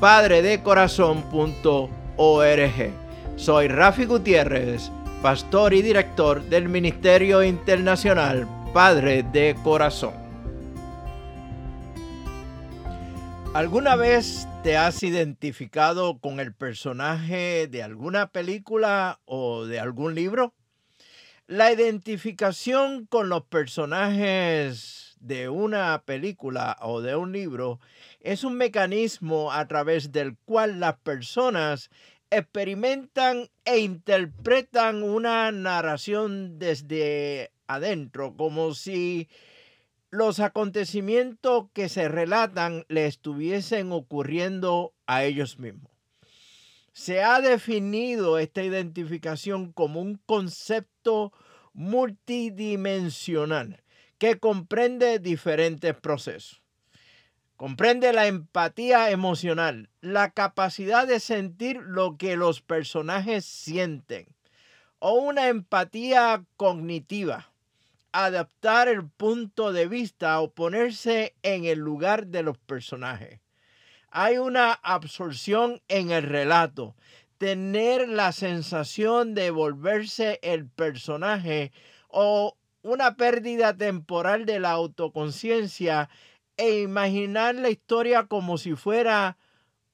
www.padredecorazon.org Soy Rafi Gutiérrez, pastor y director del Ministerio Internacional Padre de Corazón. ¿Alguna vez te has identificado con el personaje de alguna película o de algún libro? La identificación con los personajes de una película o de un libro es un mecanismo a través del cual las personas experimentan e interpretan una narración desde adentro, como si los acontecimientos que se relatan le estuviesen ocurriendo a ellos mismos. Se ha definido esta identificación como un concepto multidimensional que comprende diferentes procesos. Comprende la empatía emocional, la capacidad de sentir lo que los personajes sienten, o una empatía cognitiva, adaptar el punto de vista o ponerse en el lugar de los personajes. Hay una absorción en el relato, tener la sensación de volverse el personaje o una pérdida temporal de la autoconciencia e imaginar la historia como si fuera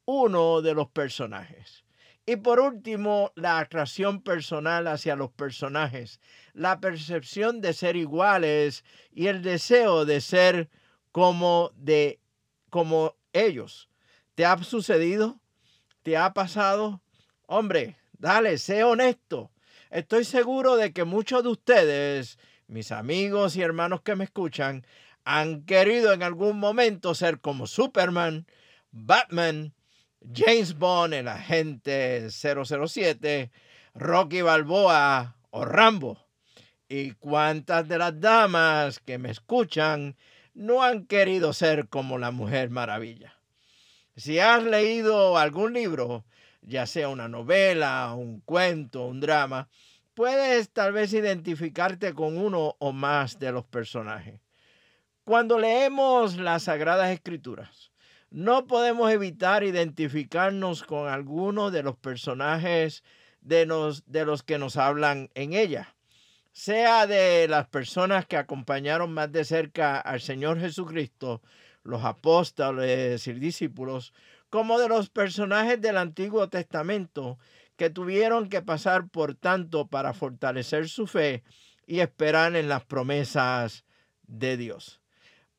uno de los personajes. Y por último, la atracción personal hacia los personajes, la percepción de ser iguales y el deseo de ser como de como ellos. ¿Te ha sucedido? ¿Te ha pasado? Hombre, dale, sé honesto. Estoy seguro de que muchos de ustedes, mis amigos y hermanos que me escuchan, han querido en algún momento ser como Superman, Batman, James Bond, el agente 007, Rocky Balboa o Rambo. ¿Y cuántas de las damas que me escuchan no han querido ser como la Mujer Maravilla? Si has leído algún libro, ya sea una novela, un cuento, un drama, puedes tal vez identificarte con uno o más de los personajes. Cuando leemos las Sagradas Escrituras, no podemos evitar identificarnos con algunos de los personajes de los, de los que nos hablan en ella, sea de las personas que acompañaron más de cerca al Señor Jesucristo, los apóstoles y discípulos, como de los personajes del Antiguo Testamento que tuvieron que pasar por tanto para fortalecer su fe y esperar en las promesas de Dios.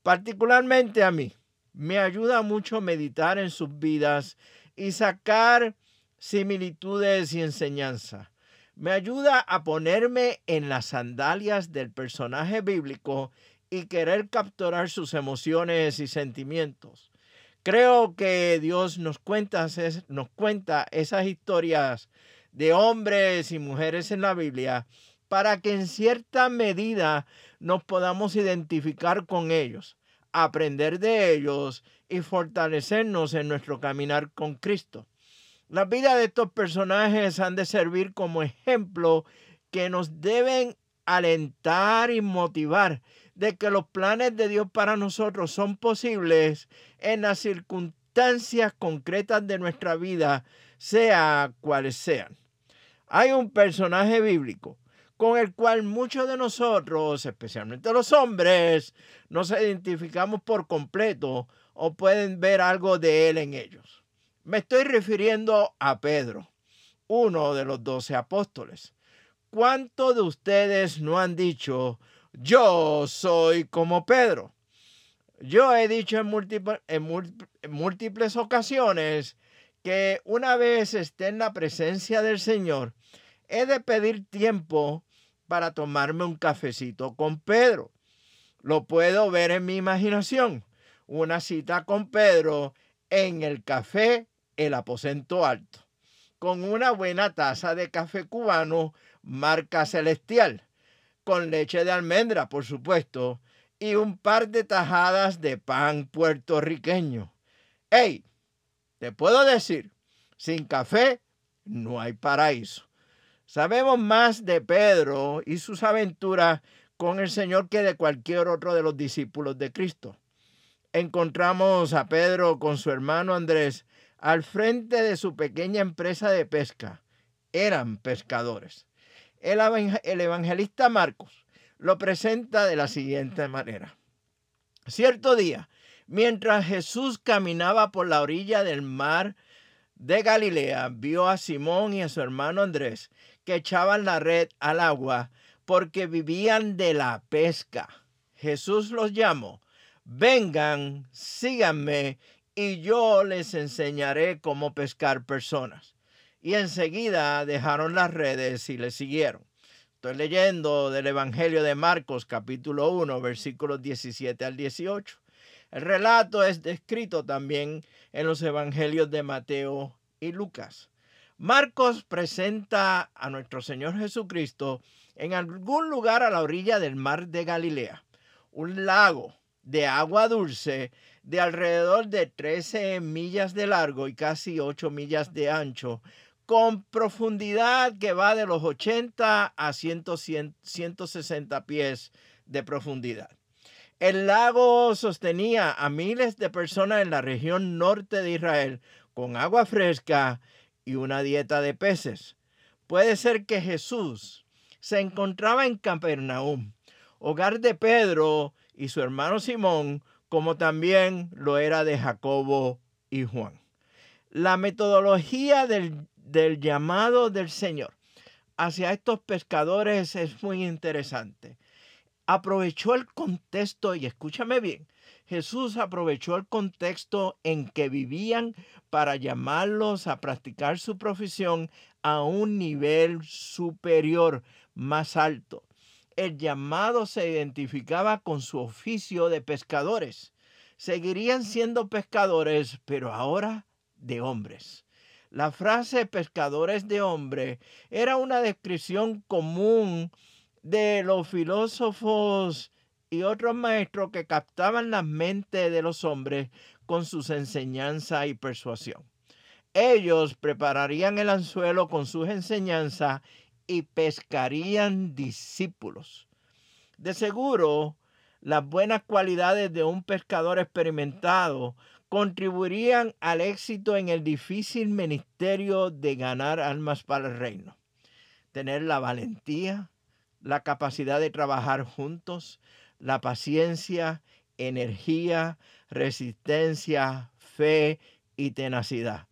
Particularmente a mí, me ayuda mucho meditar en sus vidas y sacar similitudes y enseñanza. Me ayuda a ponerme en las sandalias del personaje bíblico y querer capturar sus emociones y sentimientos. Creo que Dios nos cuenta, nos cuenta esas historias de hombres y mujeres en la Biblia para que en cierta medida nos podamos identificar con ellos aprender de ellos y fortalecernos en nuestro caminar con Cristo. Las vidas de estos personajes han de servir como ejemplo que nos deben alentar y motivar de que los planes de Dios para nosotros son posibles en las circunstancias concretas de nuestra vida, sea cuales sean. Hay un personaje bíblico con el cual muchos de nosotros, especialmente los hombres, nos identificamos por completo o pueden ver algo de él en ellos. Me estoy refiriendo a Pedro, uno de los doce apóstoles. ¿Cuántos de ustedes no han dicho, yo soy como Pedro? Yo he dicho en múltiples, ocasiones que una vez esté en la presencia del Señor, he de pedir tiempo para tomarme un cafecito con Pedro. Lo puedo ver en mi imaginación. Una cita con Pedro en el café El Aposento Alto, con una buena taza de café cubano marca celestial, con leche de almendra, por supuesto, y un par de tajadas de pan puertorriqueño. ¡Ey! Te puedo decir, sin café no hay paraíso. Sabemos más de Pedro y sus aventuras con el Señor que de cualquier otro de los discípulos de Cristo. Encontramos a Pedro con su hermano Andrés al frente de su pequeña empresa de pesca. Eran pescadores. El, evangelista Marcos lo presenta de la siguiente manera. Cierto día, mientras Jesús caminaba por la orilla del mar de Galilea, vio a Simón y a su hermano Andrés que echaban la red al agua porque vivían de la pesca. Jesús los llamó, vengan, síganme y yo les enseñaré cómo pescar personas. Y enseguida dejaron las redes y le siguieron. Estoy leyendo del Evangelio de Marcos capítulo 1 versículos 17 al 18. El relato es descrito también en los Evangelios de Mateo y Lucas. Marcos presenta a nuestro Señor Jesucristo en algún lugar a la orilla del mar de Galilea, un lago de agua dulce de alrededor de 13 millas de largo y casi 8 millas de ancho, con profundidad que va de los 80 a 160 pies de profundidad. El lago sostenía a miles de personas en la región norte de Israel con agua fresca y una dieta de peces. Puede ser que Jesús se encontraba en Capernaum, hogar de Pedro y su hermano Simón, como también lo era de Jacobo y Juan. La metodología del, del llamado del Señor hacia estos pescadores es muy interesante. Aprovechó el contexto, y escúchame bien, Jesús aprovechó el contexto en que vivían para llamarlos a practicar su profesión a un nivel superior, más alto. El llamado se identificaba con su oficio de pescadores. Seguirían siendo pescadores, pero ahora de hombres. La frase pescadores de hombre era una descripción común de los filósofos y otros maestros que captaban la mente de los hombres con sus enseñanzas y persuasión. Ellos prepararían el anzuelo con sus enseñanzas y pescarían discípulos. De seguro, las buenas cualidades de un pescador experimentado contribuirían al éxito en el difícil ministerio de ganar almas para el reino. Tener la valentía, la capacidad de trabajar juntos, la paciencia, energía, resistencia, fe y tenacidad.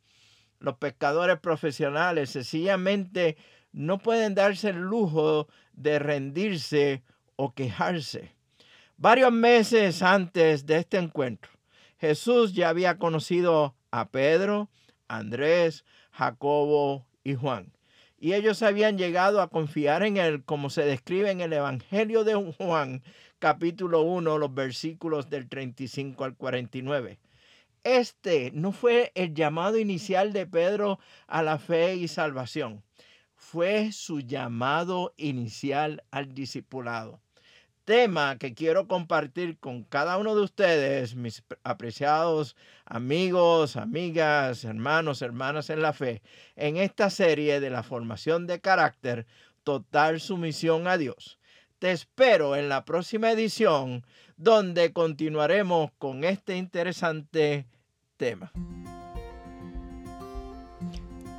Los pescadores profesionales sencillamente no pueden darse el lujo de rendirse o quejarse. Varios meses antes de este encuentro, Jesús ya había conocido a Pedro, Andrés, Jacobo y Juan. Y ellos habían llegado a confiar en él, como se describe en el Evangelio de Juan, capítulo 1, los versículos del 35 al 49. Este no fue el llamado inicial de Pedro a la fe y salvación, fue su llamado inicial al discipulado. Tema que quiero compartir con cada uno de ustedes, mis apreciados amigos, amigas, hermanos, hermanas en la fe, en esta serie de la formación de carácter, total sumisión a Dios. Te espero en la próxima edición donde continuaremos con este interesante tema.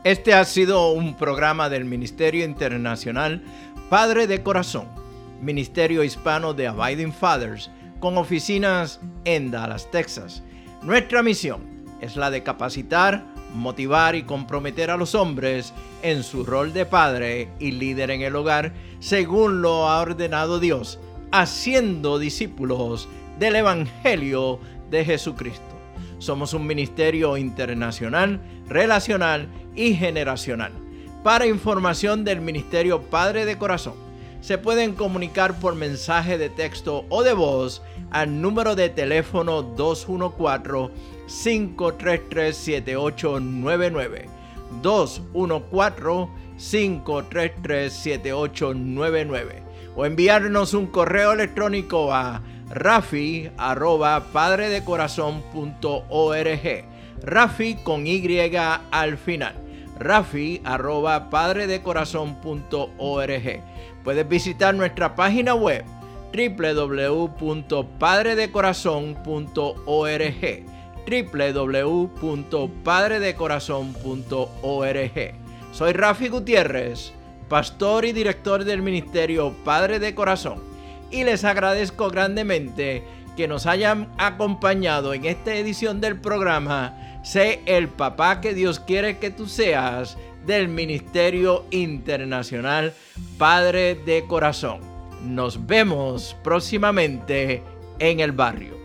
Este ha sido un programa del Ministerio Internacional Padre de Corazón, Ministerio Hispano de Abiding Fathers, con oficinas en Dallas, Texas. Nuestra misión es la de capacitar, motivar y comprometer a los hombres en su rol de padre y líder en el hogar, según lo ha ordenado Dios, haciendo discípulos del Evangelio de Jesucristo. Somos un ministerio internacional, relacional y generacional. Para información del Ministerio Padre de Corazón, se pueden comunicar por mensaje de texto o de voz al número de teléfono 214-533-7899. 214-533-7899. O enviarnos un correo electrónico a rafi arroba padredecorazon.org. Rafi con Y al final. Rafi arroba padredecorazon.org. Puedes visitar nuestra página web www.padredecorazon.org www.padredecorazon.org Soy Rafi Gutiérrez, pastor y director del ministerio Padre de Corazón, y les agradezco grandemente que nos hayan acompañado en esta edición del programa Sé el papá que Dios quiere que tú seas del Ministerio Internacional Padre de Corazón. Nos vemos próximamente en el barrio.